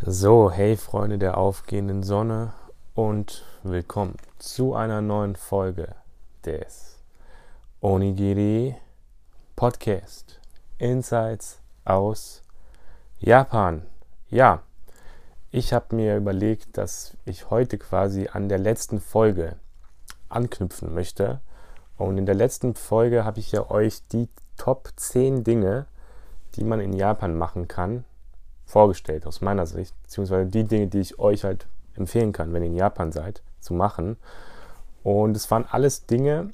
So, hey Freunde der aufgehenden Sonne und willkommen zu einer neuen Folge des Onigiri Podcast Insights aus Japan. Ja, ich habe mir überlegt, dass ich heute quasi an der letzten Folge anknüpfen möchte. Und in der letzten Folge habe ich ja euch die Top 10 Dinge, die man in Japan machen kann, vorgestellt aus meiner Sicht, beziehungsweise die Dinge, die ich euch halt empfehlen kann, wenn ihr in Japan seid, zu machen. Und es waren alles Dinge,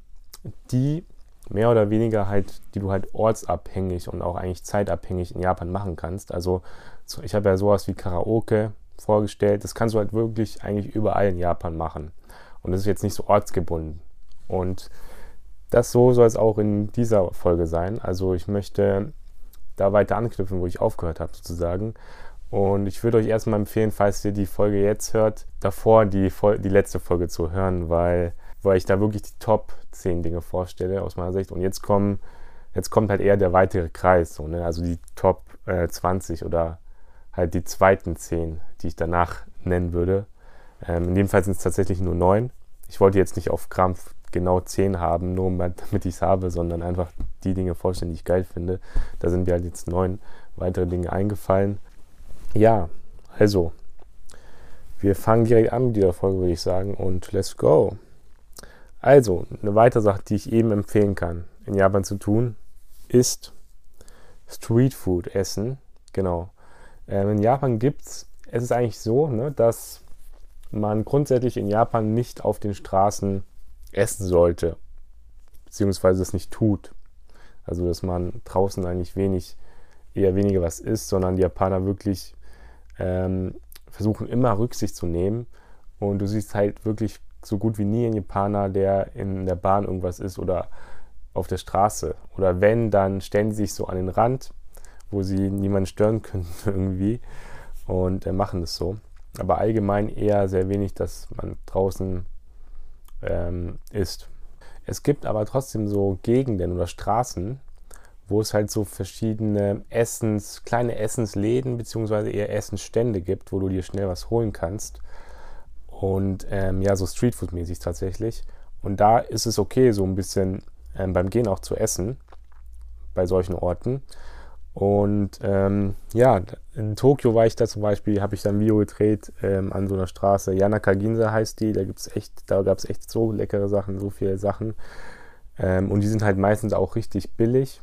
die mehr oder weniger halt, die du halt ortsabhängig und auch eigentlich zeitabhängig in Japan machen kannst. Also ich habe ja sowas wie Karaoke vorgestellt. Das kannst du halt wirklich eigentlich überall in Japan machen. Und das ist jetzt nicht so ortsgebunden. Und das so soll es auch in dieser Folge sein. Also ich möchte da weiter anknüpfen, wo ich aufgehört habe, sozusagen. Und ich würde euch erstmal empfehlen, falls ihr die Folge jetzt hört, davor die, die letzte Folge zu hören, weil, weil ich da wirklich die Top 10 Dinge vorstelle aus meiner Sicht. Und jetzt kommen, jetzt kommt halt eher der weitere Kreis, so, ne? also die Top äh, 20 oder halt die zweiten 10, die ich danach nennen würde. Ähm, in dem Fall sind es tatsächlich nur 9. Ich wollte jetzt nicht auf Krampf genau 10 haben, nur damit ich es habe, sondern einfach die Dinge ich geil finde. Da sind mir halt jetzt neun weitere Dinge eingefallen. Ja, also, wir fangen direkt an mit dieser Folge, würde ich sagen, und let's go. Also, eine weitere Sache, die ich eben empfehlen kann, in Japan zu tun, ist Streetfood essen. Genau. Ähm, in Japan gibt es, es ist eigentlich so, ne, dass man grundsätzlich in Japan nicht auf den Straßen essen sollte, beziehungsweise es nicht tut. Also dass man draußen eigentlich wenig, eher weniger was isst, sondern die Japaner wirklich ähm, versuchen immer Rücksicht zu nehmen. Und du siehst halt wirklich so gut wie nie einen Japaner, der in der Bahn irgendwas isst oder auf der Straße. Oder wenn, dann stellen sie sich so an den Rand, wo sie niemanden stören können irgendwie und äh, machen das so. Aber allgemein eher sehr wenig, dass man draußen ähm, ist. Es gibt aber trotzdem so Gegenden oder Straßen, wo es halt so verschiedene Essens, kleine Essensläden beziehungsweise eher Essensstände gibt, wo du dir schnell was holen kannst. Und ähm, ja, so Streetfood-mäßig tatsächlich. Und da ist es okay, so ein bisschen ähm, beim Gehen auch zu essen, bei solchen Orten. Und ähm, ja, in Tokio war ich da zum Beispiel, habe ich da ein Video gedreht ähm, an so einer Straße. Yanaka Ginza heißt die, da gibt's echt, da gab es echt so leckere Sachen, so viele Sachen. Ähm, und die sind halt meistens auch richtig billig.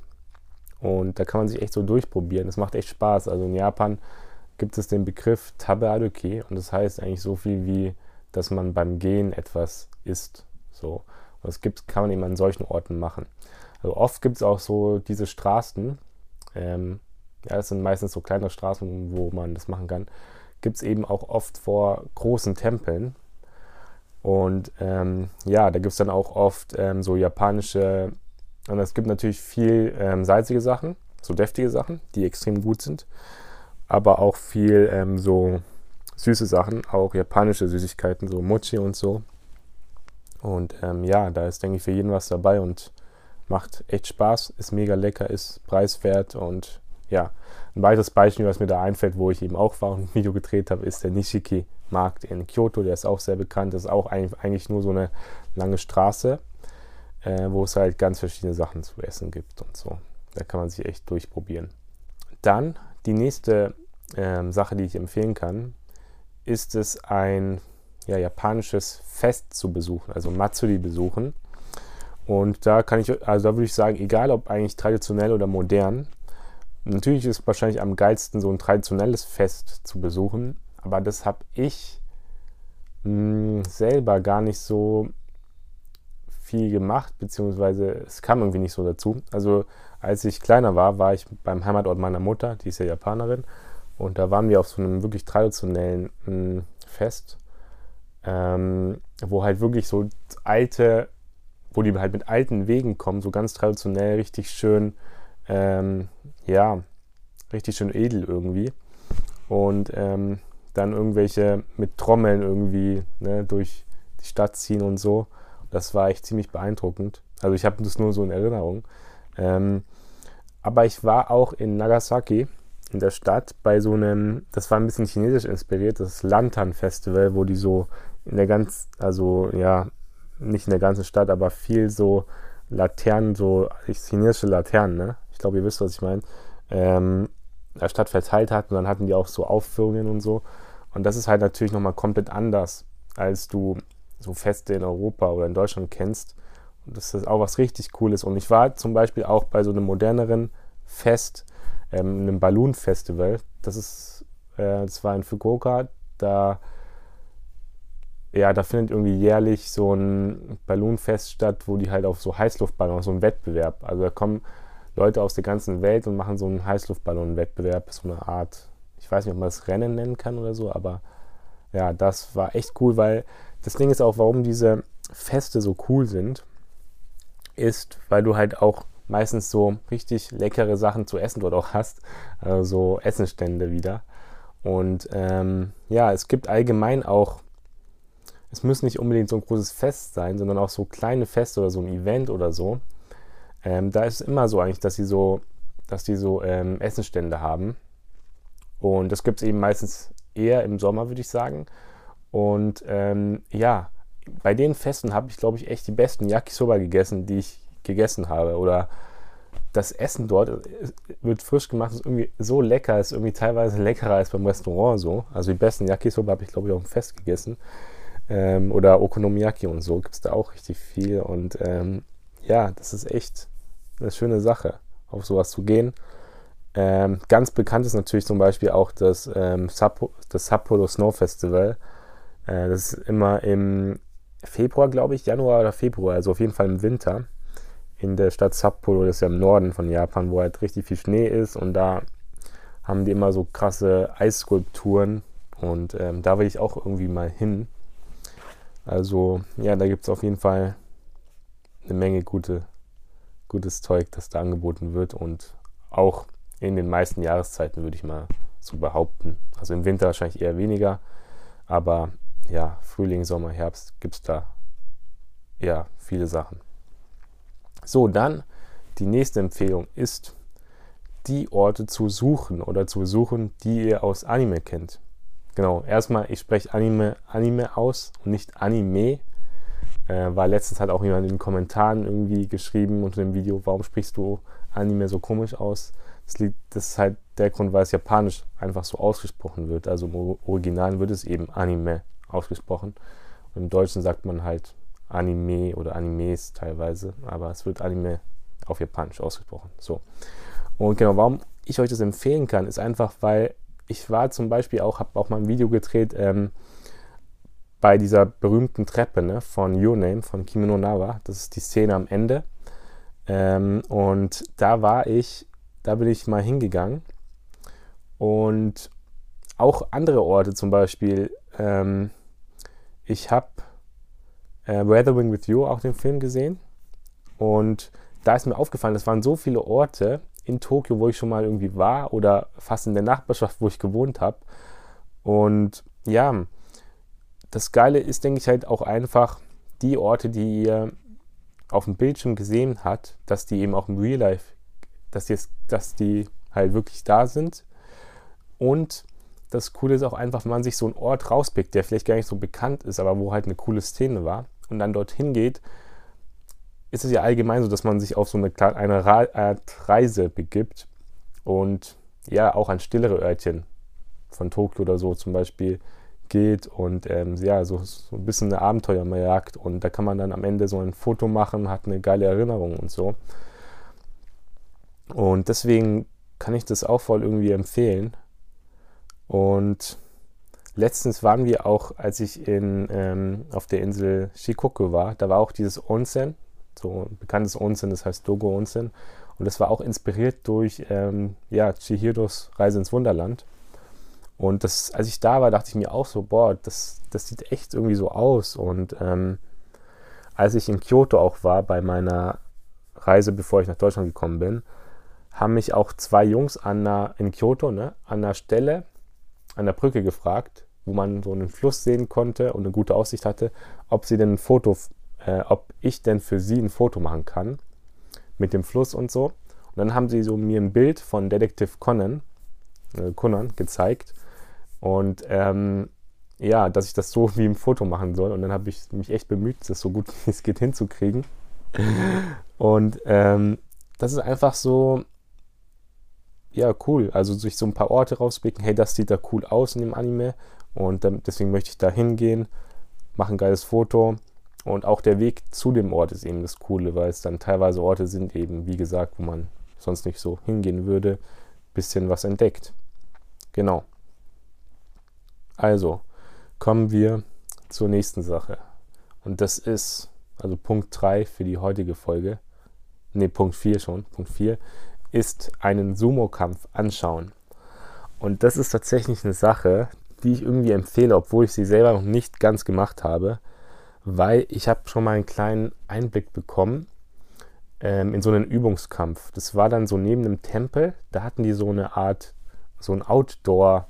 Und da kann man sich echt so durchprobieren. Das macht echt Spaß. Also in Japan gibt es den Begriff Tabearuki und das heißt eigentlich so viel wie, dass man beim Gehen etwas isst. So. Und das gibt's, kann man eben an solchen Orten machen. Also oft gibt es auch so diese Straßen, ähm, ja, das sind meistens so kleine Straßen, wo man das machen kann, gibt es eben auch oft vor großen Tempeln. Und ähm, ja, da gibt es dann auch oft ähm, so japanische, und es gibt natürlich viel ähm, salzige Sachen, so deftige Sachen, die extrem gut sind, aber auch viel ähm, so süße Sachen, auch japanische Süßigkeiten, so Mochi und so. Und ähm, ja, da ist, denke ich, für jeden was dabei und macht echt Spaß, ist mega lecker, ist preiswert und ja, ein weiteres Beispiel, was mir da einfällt, wo ich eben auch war und ein Video gedreht habe, ist der Nishiki-Markt in Kyoto. Der ist auch sehr bekannt. Das ist auch eigentlich nur so eine lange Straße, äh, wo es halt ganz verschiedene Sachen zu essen gibt und so. Da kann man sich echt durchprobieren. Dann die nächste ähm, Sache, die ich empfehlen kann, ist es ein ja, japanisches Fest zu besuchen, also Matsuri besuchen. Und da kann ich, also da würde ich sagen, egal ob eigentlich traditionell oder modern, natürlich ist es wahrscheinlich am geilsten, so ein traditionelles Fest zu besuchen, aber das habe ich mh, hm, selber gar nicht so viel gemacht, beziehungsweise es kam irgendwie nicht so dazu. Also als ich kleiner war, war ich beim Heimatort meiner Mutter, die ist ja Japanerin, und da waren wir auf so einem wirklich traditionellen mh, hm, Fest, ähm, wo halt wirklich so alte wo die halt mit alten Wegen kommen, so ganz traditionell, richtig schön, ähm, ja, richtig schön edel irgendwie. Und ähm, dann irgendwelche mit Trommeln irgendwie ne, durch die Stadt ziehen und so. Das war echt ziemlich beeindruckend. Also ich habe das nur so in Erinnerung. Ähm, aber ich war auch in Nagasaki in der Stadt bei so einem, das war ein bisschen chinesisch inspiriert, das Lantern Festival, wo die so in der ganz, also ja, nicht in der ganzen Stadt, aber viel so Laternen, so chinesische Laternen, ne? Ich glaube, ihr wisst, was ich meine. Ähm, der Stadt verteilt hat und dann hatten die auch so Aufführungen und so. Und das ist halt natürlich nochmal komplett anders, als du so Feste in Europa oder in Deutschland kennst. Und das ist auch was richtig Cooles. Und ich war zum Beispiel auch bei so einem moderneren Fest, ähm, einem Balloon Festival. Das ist, äh, das war in Fukuoka. Da, ja, da findet irgendwie jährlich so ein Ballonfest statt, wo die halt auf so Heißluftballons, so ein Wettbewerb. Also da kommen Leute aus der ganzen Welt und machen so einen Heißluftballon-Wettbewerb, so eine Art, ich weiß nicht, ob man das Rennen nennen kann oder so, aber ja, das war echt cool, weil das Ding ist auch, warum diese Feste so cool sind, ist, weil du halt auch meistens so richtig leckere Sachen zu essen dort auch hast, also so Essenstände wieder. Und ähm, ja, es gibt allgemein auch, es muss nicht unbedingt so ein großes Fest sein, sondern auch so kleine Feste oder so ein Event oder so, ähm, da ist es immer so eigentlich, dass sie so, dass die so ähm, Essenstände haben. Und das gibt es eben meistens eher im Sommer, würde ich sagen. Und ähm, ja, bei den Festen habe ich, glaube ich, echt die besten Yakisoba gegessen, die ich gegessen habe. Oder das Essen dort wird frisch gemacht, ist irgendwie so lecker, ist irgendwie teilweise leckerer als beim Restaurant so. Also die besten Yakisoba habe ich, glaube ich, auf dem Fest gegessen. Ähm, oder Okonomiyaki und so gibt es da auch richtig viel. Und ähm, ja, das ist echt eine schöne Sache, auf sowas zu gehen. Ähm, ganz bekannt ist natürlich zum Beispiel auch das, ähm, Sappo, das Sapporo Snow Festival. Äh, das ist immer im Februar, glaube ich, Januar oder Februar, also auf jeden Fall im Winter in der Stadt Sapporo, das ist ja im Norden von Japan, wo halt richtig viel Schnee ist und da haben die immer so krasse Eisskulpturen und ähm, da will ich auch irgendwie mal hin. Also ja, da gibt es auf jeden Fall eine Menge gute gutes Zeug, das da angeboten wird und auch in den meisten Jahreszeiten würde ich mal so behaupten. Also im Winter wahrscheinlich eher weniger, aber ja, Frühling, Sommer, Herbst gibt es da ja viele Sachen. So, dann die nächste Empfehlung ist, die Orte zu suchen oder zu suchen, die ihr aus Anime kennt. Genau, erstmal, ich spreche Anime, Anime aus und nicht Anime, äh, war letztens halt auch jemand in den Kommentaren irgendwie geschrieben unter dem Video, warum sprichst du Anime so komisch aus? Das, liegt, das ist halt der Grund, weil es japanisch einfach so ausgesprochen wird. Also im Original wird es eben Anime ausgesprochen. Und im Deutschen sagt man halt Anime oder Animes teilweise, aber es wird Anime auf Japanisch ausgesprochen. So. Und genau, warum ich euch das empfehlen kann, ist einfach, weil ich war zum Beispiel auch, habe auch mal ein Video gedreht, ähm, bei dieser berühmten Treppe ne, von Your Name, von Kimono Nawa. Das ist die Szene am Ende. Ähm, und da war ich, da bin ich mal hingegangen. Und auch andere Orte, zum Beispiel, ähm, ich habe äh, Weathering with You, auch den Film gesehen. Und da ist mir aufgefallen, es waren so viele Orte in Tokio, wo ich schon mal irgendwie war oder fast in der Nachbarschaft, wo ich gewohnt habe. Und ja, das Geile ist, denke ich, halt auch einfach die Orte, die ihr auf dem Bildschirm gesehen habt, dass die eben auch im Real Life, dass die, dass die halt wirklich da sind. Und das Coole ist auch einfach, wenn man sich so einen Ort rauspickt, der vielleicht gar nicht so bekannt ist, aber wo halt eine coole Szene war und dann dorthin geht, ist es ja allgemein so, dass man sich auf so eine, eine Art Reise begibt und ja, auch an stillere Örtchen von Tokio oder so zum Beispiel geht und ähm, ja, so, so ein bisschen eine Abenteuerjagd und da kann man dann am Ende so ein Foto machen, hat eine geile Erinnerung und so. Und deswegen kann ich das auch voll irgendwie empfehlen. Und letztens waren wir auch, als ich in, ähm, auf der Insel Shikoku war, da war auch dieses Onsen, so ein bekanntes Onsen, das heißt Dogo Onsen. Und das war auch inspiriert durch ähm, ja, Chihiros Reise ins Wunderland. Und das, als ich da war, dachte ich mir auch so, boah, das, das sieht echt irgendwie so aus. Und ähm, als ich in Kyoto auch war, bei meiner Reise, bevor ich nach Deutschland gekommen bin, haben mich auch zwei Jungs an einer, in Kyoto ne, an einer Stelle, an der Brücke gefragt, wo man so einen Fluss sehen konnte und eine gute Aussicht hatte, ob sie denn ein Foto, äh, ob ich denn für sie ein Foto machen kann mit dem Fluss und so. Und dann haben sie so mir ein Bild von Detective Conan äh, Kunnern gezeigt. Und ähm, ja, dass ich das so wie im Foto machen soll. Und dann habe ich mich echt bemüht, das so gut wie es geht hinzukriegen. Und ähm, das ist einfach so, ja, cool. Also sich so ein paar Orte rauspicken, hey, das sieht da cool aus in dem Anime. Und deswegen möchte ich da hingehen, mache ein geiles Foto. Und auch der Weg zu dem Ort ist eben das Coole, weil es dann teilweise Orte sind, eben wie gesagt, wo man sonst nicht so hingehen würde, bisschen was entdeckt. Genau. Also, kommen wir zur nächsten Sache. Und das ist, also Punkt 3 für die heutige Folge, ne, Punkt 4 schon, Punkt 4, ist einen Sumo-Kampf anschauen. Und das ist tatsächlich eine Sache, die ich irgendwie empfehle, obwohl ich sie selber noch nicht ganz gemacht habe, weil ich habe schon mal einen kleinen Einblick bekommen ähm, in so einen Übungskampf. Das war dann so neben einem Tempel, da hatten die so eine Art, so ein Outdoor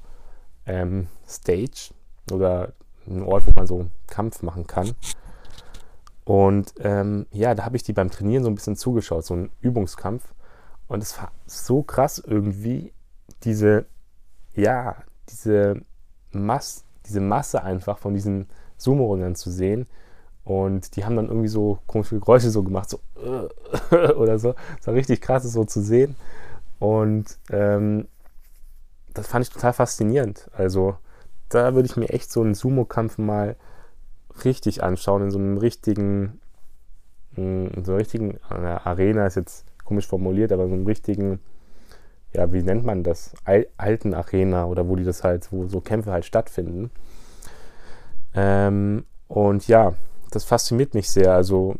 ähm, Stage oder ein Ort, wo man so einen Kampf machen kann. Und ähm, ja, da habe ich die beim Trainieren so ein bisschen zugeschaut, so ein Übungskampf. Und es war so krass irgendwie, diese, ja, diese, Mass, diese Masse einfach von diesen Sumo-Ringern zu sehen. Und die haben dann irgendwie so komische Geräusche so gemacht, so oder so. Es war richtig krass, das so zu sehen. Und ähm, das fand ich total faszinierend. Also da würde ich mir echt so einen Sumo-Kampf mal richtig anschauen, in so einem richtigen, in so einer richtigen Arena ist jetzt komisch formuliert, aber so einem richtigen, ja, wie nennt man das? alten Arena oder wo die das halt, wo so Kämpfe halt stattfinden. Ähm, und ja, das fasziniert mich sehr. Also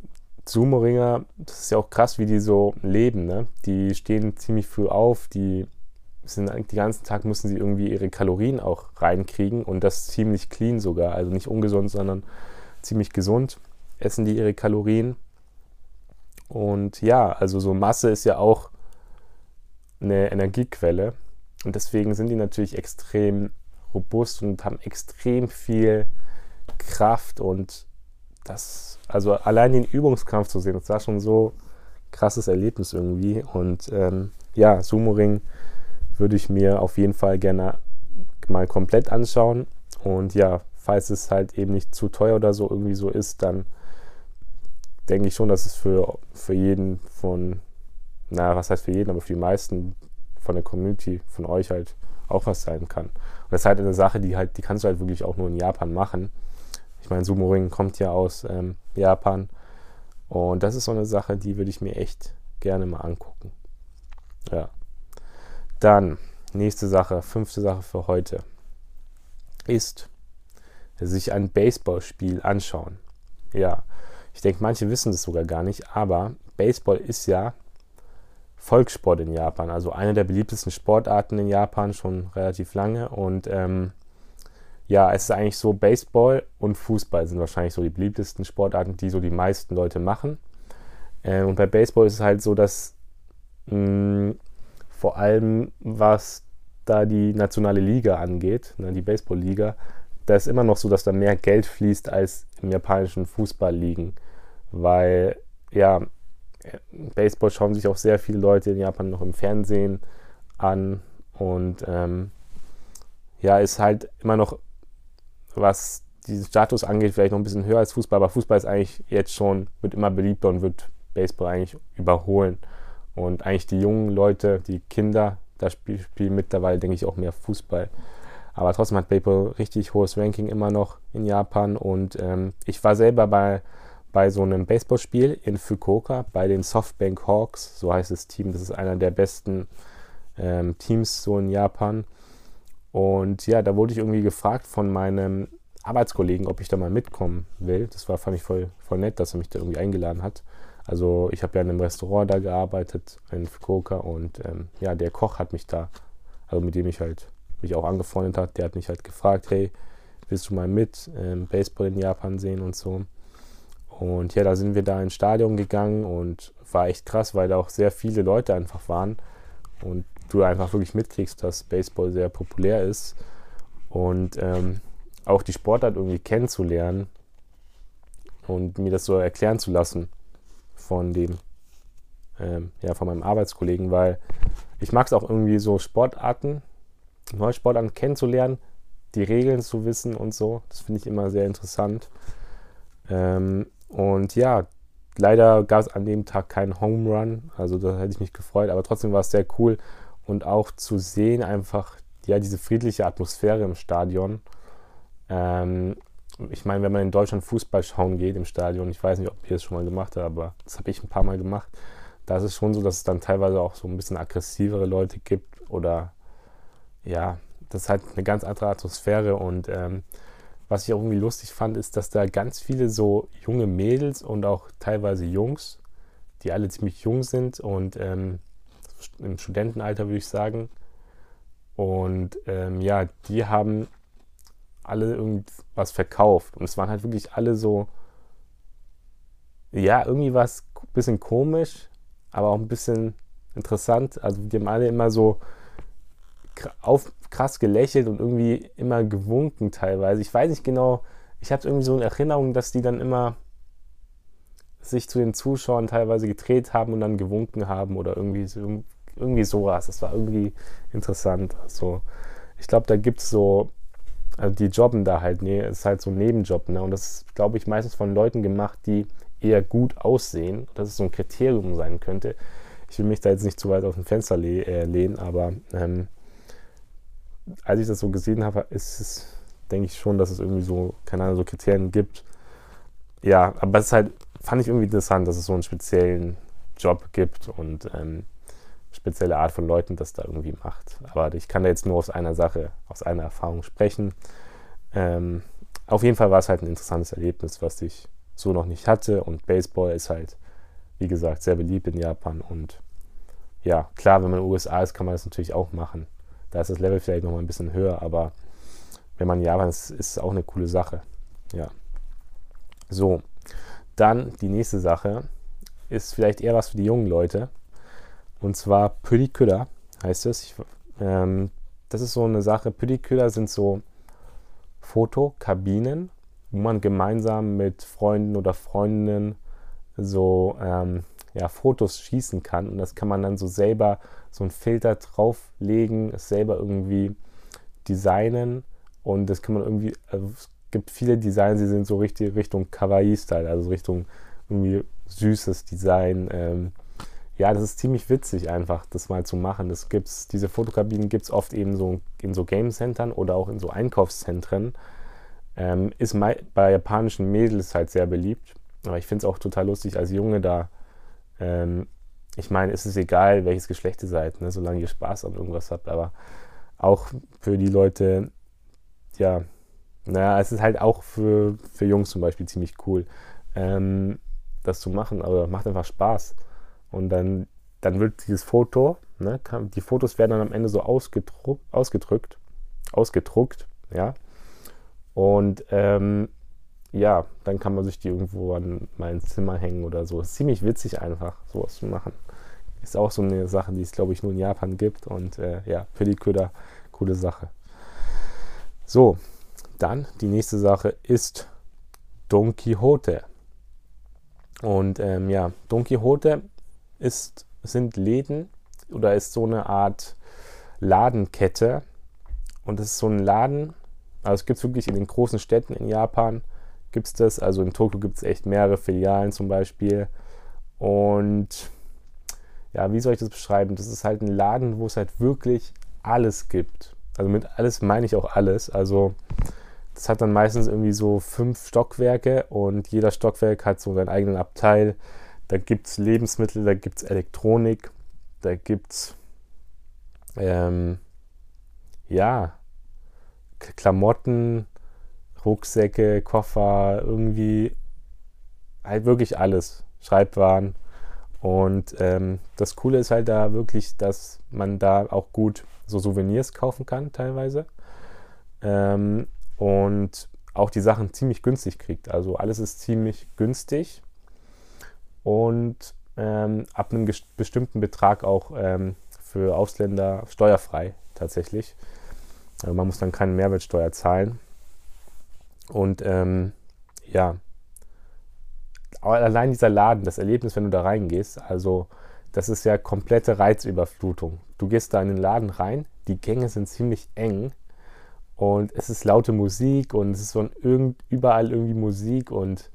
Sumo-Ringer, das ist ja auch krass, wie die so leben. Ne? Die stehen ziemlich früh auf, die sind den ganzen Tag müssen sie irgendwie ihre Kalorien auch reinkriegen und das ziemlich clean sogar, also nicht ungesund, sondern ziemlich gesund essen die ihre Kalorien. Und ja, also so Masse ist ja auch eine Energiequelle und deswegen sind die natürlich extrem robust und haben extrem viel Kraft und das, also allein den Übungskampf zu sehen, das war schon so krasses Erlebnis irgendwie und ähm, ja, Sumo-Ring würde ich mir auf jeden Fall gerne mal komplett anschauen. Und ja, falls es halt eben nicht zu teuer oder so irgendwie so ist, dann denke ich schon, dass es für, für jeden von, na, was heißt für jeden, aber für die meisten von der Community, von euch halt auch was sein kann. Und das ist halt eine Sache, die halt, die kannst du halt wirklich auch nur in Japan machen. Ich meine, Sumo Ring kommt ja aus ähm, Japan. Und das ist so eine Sache, die würde ich mir echt gerne mal angucken. Ja. Dann, nächste Sache, fünfte Sache für heute, ist sich ein Baseballspiel anschauen. Ja, ich denke, manche wissen das sogar gar nicht, aber Baseball ist ja Volkssport in Japan, also eine der beliebtesten Sportarten in Japan schon relativ lange. Und ähm, ja, es ist eigentlich so, Baseball und Fußball sind wahrscheinlich so die beliebtesten Sportarten, die so die meisten Leute machen. Äh, und bei Baseball ist es halt so, dass mh, mm, vor allem was da die nationale Liga angeht, ne, die Baseballliga, da ist immer noch so, dass da mehr Geld fließt als im japanischen Fußballligen, weil ja, Baseball schauen sich auch sehr viele Leute in Japan noch im Fernsehen an und ähm, ja, ist halt immer noch, was diesen Status angeht, vielleicht noch ein bisschen höher als Fußball, aber Fußball ist eigentlich jetzt schon, wird immer beliebter und wird Baseball eigentlich überholen. Und eigentlich die jungen Leute, die Kinder, da spielen, spielen mittlerweile, denke ich, auch mehr Fußball. Aber trotzdem hat Baseball richtig hohes Ranking immer noch in Japan. Und ähm, ich war selber bei, bei so einem Baseballspiel in Fukuoka bei den Softbank Hawks, so heißt das Team. Das ist einer der besten ähm, Teams so in Japan. Und ja, da wurde ich irgendwie gefragt von meinem Arbeitskollegen, ob ich da mal mitkommen will. Das war, fand ich voll, voll nett, dass er mich da irgendwie eingeladen hat. Also ich habe ja in einem Restaurant da gearbeitet in Fukuoka und ähm, ja, der Koch hat mich da, also mit dem ich halt mich auch angefreundet hat, der hat mich halt gefragt, hey, willst du mal mit ähm, Baseball in Japan sehen und so. Und ja, da sind wir da ins Stadion gegangen und war echt krass, weil da auch sehr viele Leute einfach waren und du einfach wirklich mitkriegst, dass Baseball sehr populär ist und ähm, auch die Sportart irgendwie kennenzulernen und mir das so erklären zu lassen von dem, ähm, ja, von meinem Arbeitskollegen, weil ich mag es auch irgendwie so Sportarten, neue Sportarten kennenzulernen, die Regeln zu wissen und so. Das finde ich immer sehr interessant. Ähm, und ja, leider gab es an dem Tag keinen Home Run, also da hätte ich mich gefreut, aber trotzdem war es sehr cool und auch zu sehen einfach, ja, diese friedliche Atmosphäre im Stadion. Ähm, ich meine, wenn man in Deutschland Fußball schauen geht im Stadion, ich weiß nicht, ob ihr es schon mal gemacht habt, aber das habe ich ein paar Mal gemacht, da ist es schon so, dass es dann teilweise auch so ein bisschen aggressivere Leute gibt oder ja, das ist halt eine ganz andere Atmosphäre und ähm, was ich auch irgendwie lustig fand, ist, dass da ganz viele so junge Mädels und auch teilweise Jungs, die alle ziemlich jung sind und ähm, im Studentenalter würde ich sagen. Und ähm, ja, die haben alle irgendwas verkauft. Und es waren halt wirklich alle so, ja, irgendwie was ein bisschen komisch, aber auch ein bisschen interessant. Also die haben alle immer so auf, krass gelächelt und irgendwie immer gewunken teilweise. Ich weiß nicht genau, ich habe irgendwie so eine Erinnerung, dass die dann immer sich zu den Zuschauern teilweise gedreht haben und dann gewunken haben oder irgendwie so, irgendwie sowas. Das war irgendwie interessant. Also ich glaube, da gibt es so, also die jobben da halt, nee, ist halt so ein Nebenjob, ne? Und das ist, glaube ich, meistens von Leuten gemacht, die eher gut aussehen, dass es so ein Kriterium sein könnte. Ich will mich da jetzt nicht zu weit auf dem Fenster le äh, lehnen, aber ähm, als ich das so gesehen habe, ist es, denke ich schon, dass es irgendwie so, keine Ahnung, so Kriterien gibt. Ja, aber es ist halt, fand ich irgendwie interessant, dass es so einen speziellen Job gibt und ähm, spezielle Art von Leuten das da irgendwie macht. Aber ich kann da jetzt nur aus einer Sache, aus einer Erfahrung sprechen. Ähm, auf jeden Fall war es halt ein interessantes Erlebnis, was ich so noch nicht hatte. Und Baseball ist halt, wie gesagt, sehr beliebt in Japan. Und ja, klar, wenn man in den USA ist, kann man das natürlich auch machen. Da ist das Level vielleicht noch mal ein bisschen höher, aber wenn man in Japan ist, ist es auch eine coole Sache. Ja. So, dann die nächste Sache ist vielleicht eher was für die jungen Leute. Und zwar Pödiküller heißt es. Ähm, das ist so eine Sache. Pödiküller sind so Fotokabinen, wo man gemeinsam mit Freunden oder Freundinnen so ähm, ja, Fotos schießen kann. Und das kann man dann so selber so einen Filter drauflegen, es selber irgendwie designen. Und das kann man irgendwie, also es gibt viele Designs, die sind so richtig Richtung Kawaii-Style, also Richtung irgendwie süßes Design. Ähm, ja, das ist ziemlich witzig einfach, das mal zu machen. Das gibt's, diese Fotokabinen gibt es oft eben so in so Game-Centern oder auch in so Einkaufszentren. Ähm, ist bei japanischen Mädels halt sehr beliebt. Aber ich finde es auch total lustig, als Junge da ähm, ich meine, es ist egal, welches Geschlecht ihr seid, ne, solange ihr Spaß an irgendwas habt, aber auch für die Leute, ja, naja, es ist halt auch für, für Jungs zum Beispiel ziemlich cool, ähm, das zu machen, aber macht einfach Spaß. Und dann, dann wird dieses Foto, ne, kann, die Fotos werden dann am Ende so ausgedruckt, ausgedrückt, ausgedruckt, ja. Und ähm, ja, dann kann man sich die irgendwo an mein Zimmer hängen oder so. Ist ziemlich witzig einfach, sowas zu machen. Ist auch so eine Sache, die es, glaube ich, nur in Japan gibt. Und äh, ja, für die Köder, coole Sache. So, dann die nächste Sache ist Don Quixote. Und ähm, ja, Don Quixote ist, sind Läden oder ist so eine Art Ladenkette. Und es ist so ein Laden, also es gibt es wirklich in den großen Städten in Japan gibt es das. Also in Tokio gibt es echt mehrere Filialen zum Beispiel. Und ja, wie soll ich das beschreiben? Das ist halt ein Laden, wo es halt wirklich alles gibt. Also mit alles meine ich auch alles. Also das hat dann meistens irgendwie so fünf Stockwerke und jeder Stockwerk hat so seinen eigenen Abteil. Da gibt es Lebensmittel, da gibt es Elektronik, da gibt es ähm, ja, Klamotten, Rucksäcke, Koffer, irgendwie halt wirklich alles. Schreibwaren. Und ähm, das Coole ist halt da wirklich, dass man da auch gut so Souvenirs kaufen kann, teilweise. Ähm, und auch die Sachen ziemlich günstig kriegt. Also alles ist ziemlich günstig und ähm, ab einem bestimmten Betrag auch ähm, für Ausländer steuerfrei tatsächlich. Also man muss dann keine Mehrwertsteuer zahlen. Und ähm, ja, allein dieser Laden, das Erlebnis, wenn du da reingehst, also das ist ja komplette Reizüberflutung. Du gehst da in den Laden rein, die Gänge sind ziemlich eng und es ist laute Musik und es ist von irgend, überall irgendwie Musik und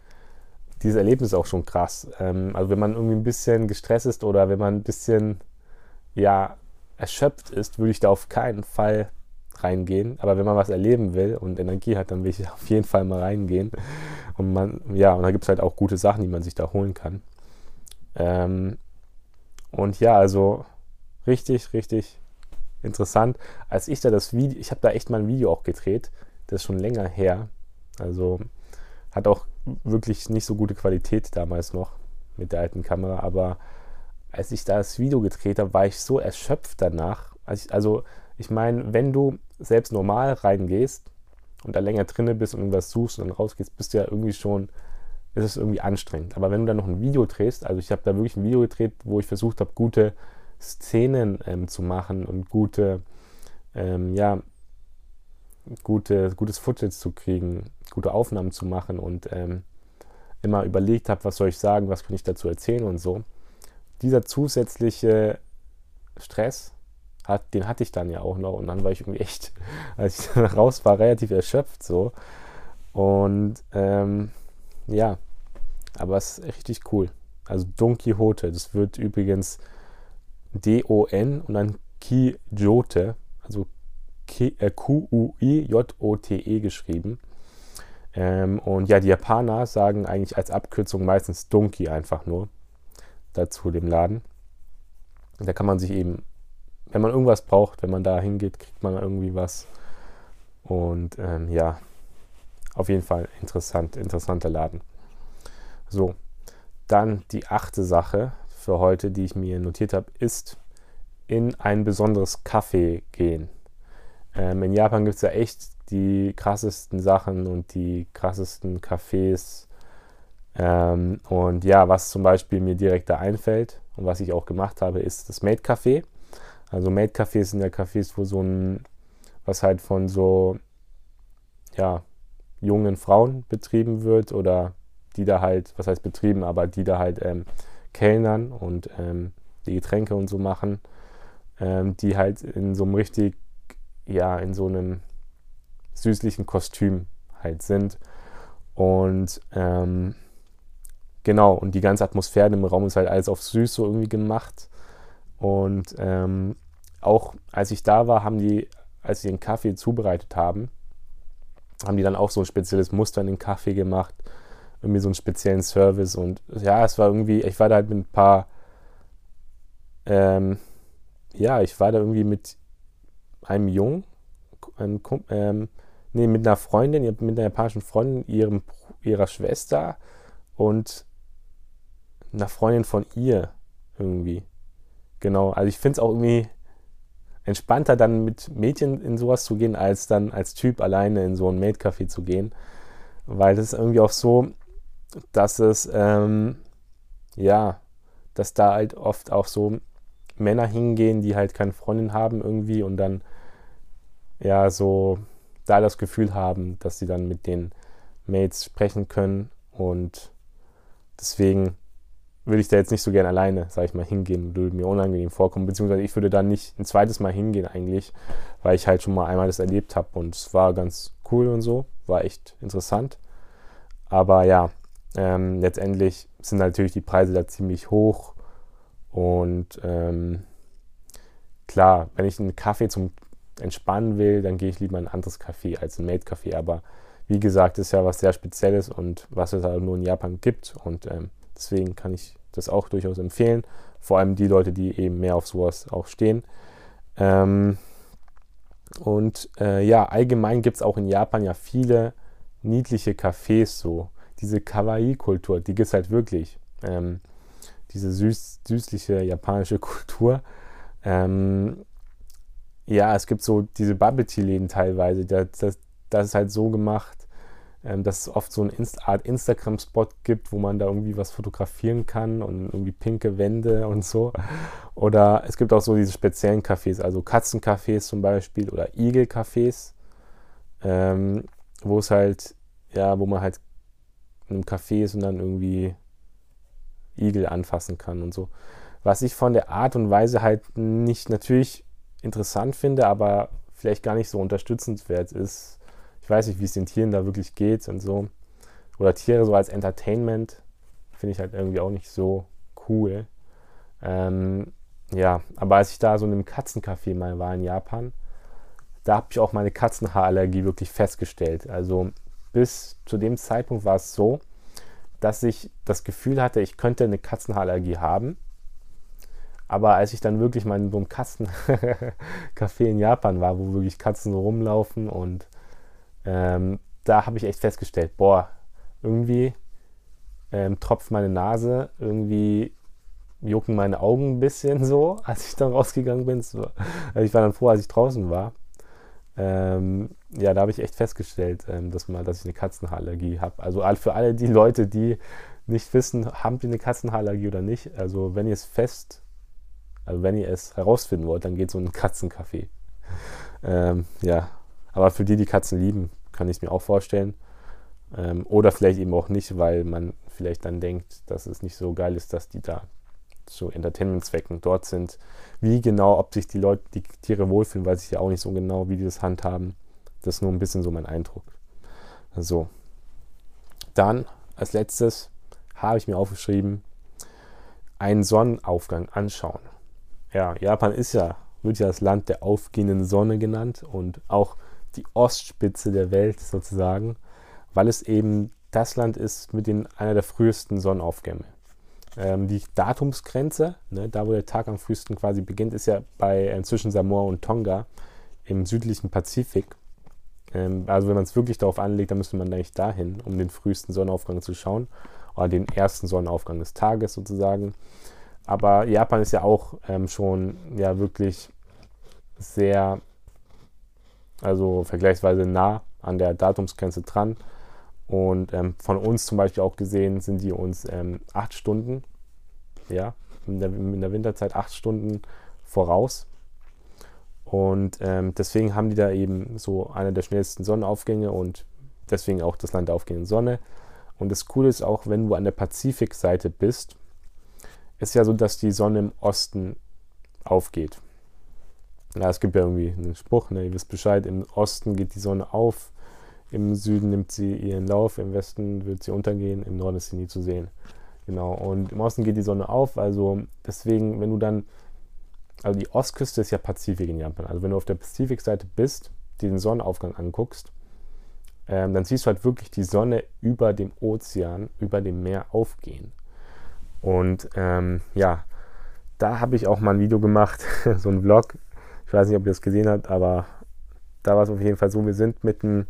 dieses Erlebnis ist auch schon krass. Ähm, also wenn man irgendwie ein bisschen gestresst ist oder wenn man ein bisschen ja erschöpft ist, würde ich da auf keinen Fall reingehen. Aber wenn man was erleben will und Energie hat, dann will ich auf jeden Fall mal reingehen. Und man, ja, und da gibt es halt auch gute Sachen, die man sich da holen kann. Ähm, und ja, also richtig, richtig interessant. Als ich da das Video, ich habe da echt mal ein Video auch gedreht, das ist schon länger her. Also hat auch wirklich nicht so gute Qualität damals noch mit der alten Kamera, aber als ich da das Video gedreht habe, war ich so erschöpft danach. Also ich, also ich meine, wenn du selbst normal reingehst und da länger drinne bist und irgendwas suchst und dann rausgehst, bist du ja irgendwie schon, ist es irgendwie anstrengend. Aber wenn du dann noch ein Video drehst, also ich habe da wirklich ein Video gedreht, wo ich versucht habe, gute Szenen ähm, zu machen und gute, ähm, ja, gute, gutes Footage zu kriegen, gute Aufnahmen zu machen und ähm, immer überlegt habe, was soll ich sagen, was kann ich dazu erzählen und so. Dieser zusätzliche Stress, hat, den hatte ich dann ja auch noch und dann war ich irgendwie echt, als ich raus war, relativ erschöpft so. Und ähm, ja, aber es ist richtig cool. Also Don Quixote, das wird übrigens D-O-N und dann Quixote, also Q-U-I-J-O-T-E geschrieben. Ähm, und ja, die Japaner sagen eigentlich als Abkürzung meistens Donkey einfach nur dazu dem Laden. Da kann man sich eben, wenn man irgendwas braucht, wenn man da hingeht, kriegt man irgendwie was. Und ähm, ja, auf jeden Fall interessant, interessanter Laden. So, dann die achte Sache für heute, die ich mir notiert habe, ist in ein besonderes Café gehen. Ähm, in Japan gibt es ja echt die krassesten Sachen und die krassesten Cafés. Ähm, und ja, was zum Beispiel mir direkt da einfällt und was ich auch gemacht habe, ist das Made Café. Also Made Cafés sind ja Cafés, wo so ein, was halt von so, ja, jungen Frauen betrieben wird oder die da halt, was heißt betrieben, aber die da halt ähm, kellnern und ähm, die Getränke und so machen, ähm, die halt in so einem richtig ja in so einem süßlichen Kostüm halt sind. Und ähm, genau, und die ganze Atmosphäre im Raum ist halt alles auf süß so irgendwie gemacht. Und ähm, auch als ich da war, haben die, als sie den Kaffee zubereitet haben, haben die dann auch so ein spezielles Muster in den Kaffee gemacht, irgendwie so einen speziellen Service. Und ja, es war irgendwie, ich war da halt mit ein paar, ähm, ja, ich war da irgendwie mit einem Jungen, einem, ähm, nee, mit einer Freundin, mit einer japanischen Freundin, ihrem, ihrer Schwester und einer Freundin von ihr irgendwie. Genau, also ich finde es auch irgendwie entspannter, dann mit Mädchen in sowas zu gehen, als dann als Typ alleine in so ein Maidcafé zu gehen. Weil das ist irgendwie auch so, dass es, ähm, ja, dass da halt oft auch so Männer hingehen, die halt keine Freundin haben irgendwie und dann ja so da das Gefühl haben, dass sie dann mit den Mates sprechen können. Und deswegen würde ich da jetzt nicht so gern alleine, sag ich mal, hingehen, würde mir unangenehm vorkommen, beziehungsweise ich würde da nicht ein zweites Mal hingehen eigentlich, weil ich halt schon mal einmal das erlebt habe und es war ganz cool und so, war echt interessant. Aber ja, ähm, letztendlich sind natürlich die Preise da ziemlich hoch. Und ähm, klar, wenn ich einen Kaffee zum Entspannen will, dann gehe ich lieber in ein anderes Café als ein Made-Café. Aber wie gesagt, ist ja was sehr Spezielles und was es halt nur in Japan gibt. Und ähm, deswegen kann ich das auch durchaus empfehlen. Vor allem die Leute, die eben mehr auf sowas auch stehen. Ähm, und äh, ja, allgemein gibt es auch in Japan ja viele niedliche Cafés so. Diese Kawaii-Kultur, die gibt es halt wirklich. Ähm, diese süß, süßliche japanische Kultur. Ähm, ja, es gibt so diese Bubble Tea Läden teilweise. Das, das, das ist halt so gemacht, ähm, dass es oft so eine Inst Art Instagram-Spot gibt, wo man da irgendwie was fotografieren kann und irgendwie pinke Wände und so. Oder es gibt auch so diese speziellen Cafés, also Katzencafés zum Beispiel oder Igelcafés, ähm, wo es halt, ja, wo man halt in einem Café ist und dann irgendwie Igel anfassen kann und so. Was ich von der Art und Weise halt nicht, natürlich interessant finde, aber vielleicht gar nicht so unterstützenswert ist. Ich weiß nicht, wie es den Tieren da wirklich geht und so. Oder Tiere so als Entertainment finde ich halt irgendwie auch nicht so cool. Ähm, ja, aber als ich da so in einem Katzencafé mal war in Japan, da habe ich auch meine Katzenhaarallergie wirklich festgestellt. Also bis zu dem Zeitpunkt war es so, dass ich das Gefühl hatte, ich könnte eine Katzenhaarallergie haben. Aber als ich dann wirklich mal in so einem Katzencafé in Japan war, wo wirklich Katzen so rumlaufen und ähm, da habe ich echt festgestellt, boah, irgendwie ähm, tropft meine Nase, irgendwie jucken meine Augen ein bisschen so, als ich dann rausgegangen bin. So, also ich war dann froh, als ich draußen war. Ähm, ja, da habe ich echt festgestellt, ähm, dass, mal, dass ich eine Katzenhaarallergie habe. Also für alle die Leute, die nicht wissen, haben die eine Katzenhaarallergie oder nicht. Also wenn ihr es fest, also wenn ihr es herausfinden wollt, dann geht so ein Katzencafé. Ähm, ja, aber für die, die Katzen lieben, kann ich es mir auch vorstellen. Ähm, oder vielleicht eben auch nicht, weil man vielleicht dann denkt, dass es nicht so geil ist, dass die da zu Entertainment-Zwecken dort sind. Wie genau, ob sich die Leute, die Tiere wohlfühlen, weiß ich ja auch nicht so genau, wie die das handhaben. Das ist nur ein bisschen so mein Eindruck. So. Dann als letztes habe ich mir aufgeschrieben, einen Sonnenaufgang anschauen. Ja, Japan ist ja, wird ja das Land der aufgehenden Sonne genannt und auch die Ostspitze der Welt sozusagen, weil es eben das Land ist mit den, einer der frühesten Sonnenaufgänge. Ähm, die Datumsgrenze, ne, da wo der Tag am frühesten quasi beginnt, ist ja bei äh, zwischen Samoa und Tonga im südlichen Pazifik. Ähm, also wenn man es wirklich darauf anlegt, dann müsste man eigentlich dahin, um den frühesten Sonnenaufgang zu schauen. Oder den ersten Sonnenaufgang des Tages sozusagen. Aber Japan ist ja auch ähm, schon ja wirklich sehr, also vergleichsweise nah an der Datumsgrenze dran. Und ähm, von uns zum Beispiel auch gesehen sind die uns ähm, acht Stunden, ja, in der, in der, Winterzeit acht Stunden voraus. Und ähm, deswegen haben die da eben so eine der schnellsten Sonnenaufgänge und deswegen auch das Land der aufgehenden Sonne. Und das Coole ist auch, wenn du an der Pazifikseite bist, ist ja so, dass die Sonne im Osten aufgeht. Ja, es gibt ja irgendwie einen Spruch, ne, ihr wisst Bescheid, im Osten geht die Sonne auf, im Süden nimmt sie ihren Lauf, im Westen wird sie untergehen, im Norden ist sie nie zu sehen. Genau, und im Osten geht die Sonne auf, also deswegen, wenn du dann, also die Ostküste ist ja Pazifik in Japan, also wenn du auf der Pazifikseite bist, den Sonnenaufgang anguckst, ähm, dann siehst du halt wirklich die Sonne über dem Ozean, über dem Meer aufgehen. Und ähm, ja, da habe ich auch mal ein Video gemacht, so ein Vlog. Ich weiß nicht, ob ihr das gesehen habt, aber da war es auf jeden Fall so, wir sind mit ein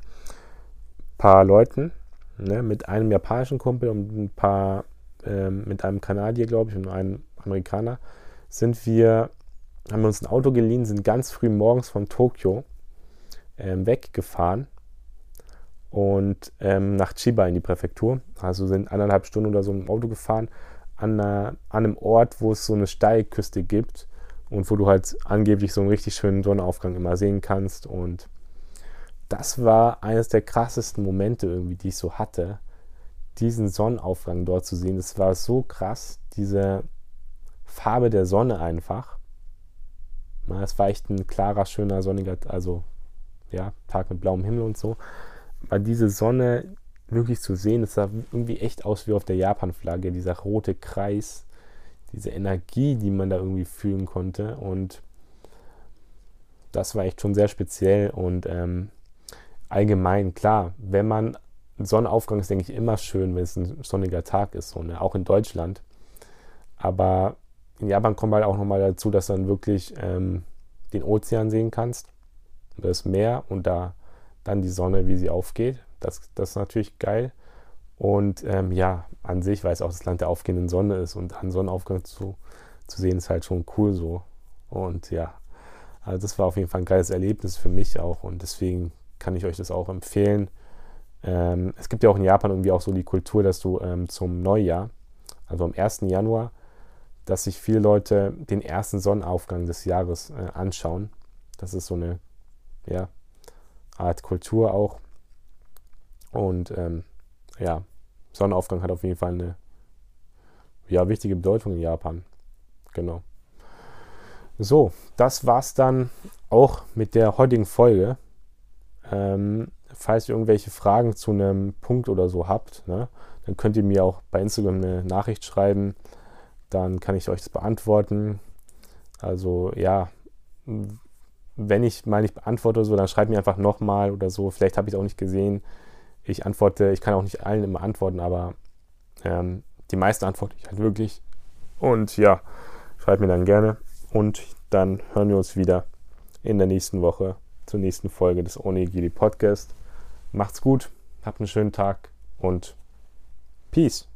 paar Leuten, ne, mit einem japanischen Kumpel und ein paar, ähm, mit einem Kanadier, glaube ich, und einem Amerikaner, sind wir, haben wir uns ein Auto geliehen, sind ganz früh morgens von Tokio ähm, weggefahren und ähm, nach Chiba in die Präfektur. Also sind eineinhalb Stunden oder so im Auto gefahren an, einer, an einem Ort, wo es so eine Steilküste gibt und wo du halt angeblich so einen richtig schönen Sonnenaufgang immer sehen kannst. Und das war eines der krassesten Momente irgendwie, die ich so hatte, diesen Sonnenaufgang dort zu sehen. Das war so krass, diese Farbe der Sonne einfach. Es war echt ein klarer, schöner, sonniger, also ja, Tag mit blauem Himmel und so. Weil diese Sonne wirklich zu sehen, es sah irgendwie echt aus wie auf der Japan-Flagge, dieser rote Kreis, diese Energie, die man da irgendwie fühlen konnte. Und das war echt schon sehr speziell und ähm, allgemein, klar, wenn man Sonnenaufgang ist, denke ich, immer schön, wenn es ein sonniger Tag ist, so, ne? auch in Deutschland. Aber in Japan kommt halt auch nochmal dazu, dass du dann wirklich ähm, den Ozean sehen kannst, das Meer und da dann die Sonne, wie sie aufgeht. Das, das ist natürlich geil. Und ähm, ja, an sich, weil es auch das Land der aufgehenden Sonne ist und an Sonnenaufgang zu, zu sehen, ist halt schon cool so. Und ja, also das war auf jeden Fall ein geiles Erlebnis für mich auch und deswegen kann ich euch das auch empfehlen. Ähm, es gibt ja auch in Japan irgendwie auch so die Kultur, dass du ähm, zum Neujahr, also am 1. Januar, dass sich viele Leute den ersten Sonnenaufgang des Jahres äh, anschauen. Das ist so eine ja, Art Kultur auch. Und ähm, ja, Sonnenaufgang hat auf jeden Fall eine ja, wichtige Bedeutung in Japan. Genau. So, das war's dann auch mit der heutigen Folge. Ähm, falls ihr irgendwelche Fragen zu einem Punkt oder so habt, ne, dann könnt ihr mir auch bei Instagram eine Nachricht schreiben. Dann kann ich euch das beantworten. Also ja, wenn ich mal nicht beantworte oder so, dann schreibt mir einfach nochmal oder so. Vielleicht habe ich es auch nicht gesehen. Ich antworte, ich kann auch nicht allen immer antworten, aber ähm, die meisten antworte ich halt wirklich. Und ja, schreibt mir dann gerne. Und dann hören wir uns wieder in der nächsten Woche zur nächsten Folge des Onigiri Podcast. Macht's gut, habt einen schönen Tag und Peace.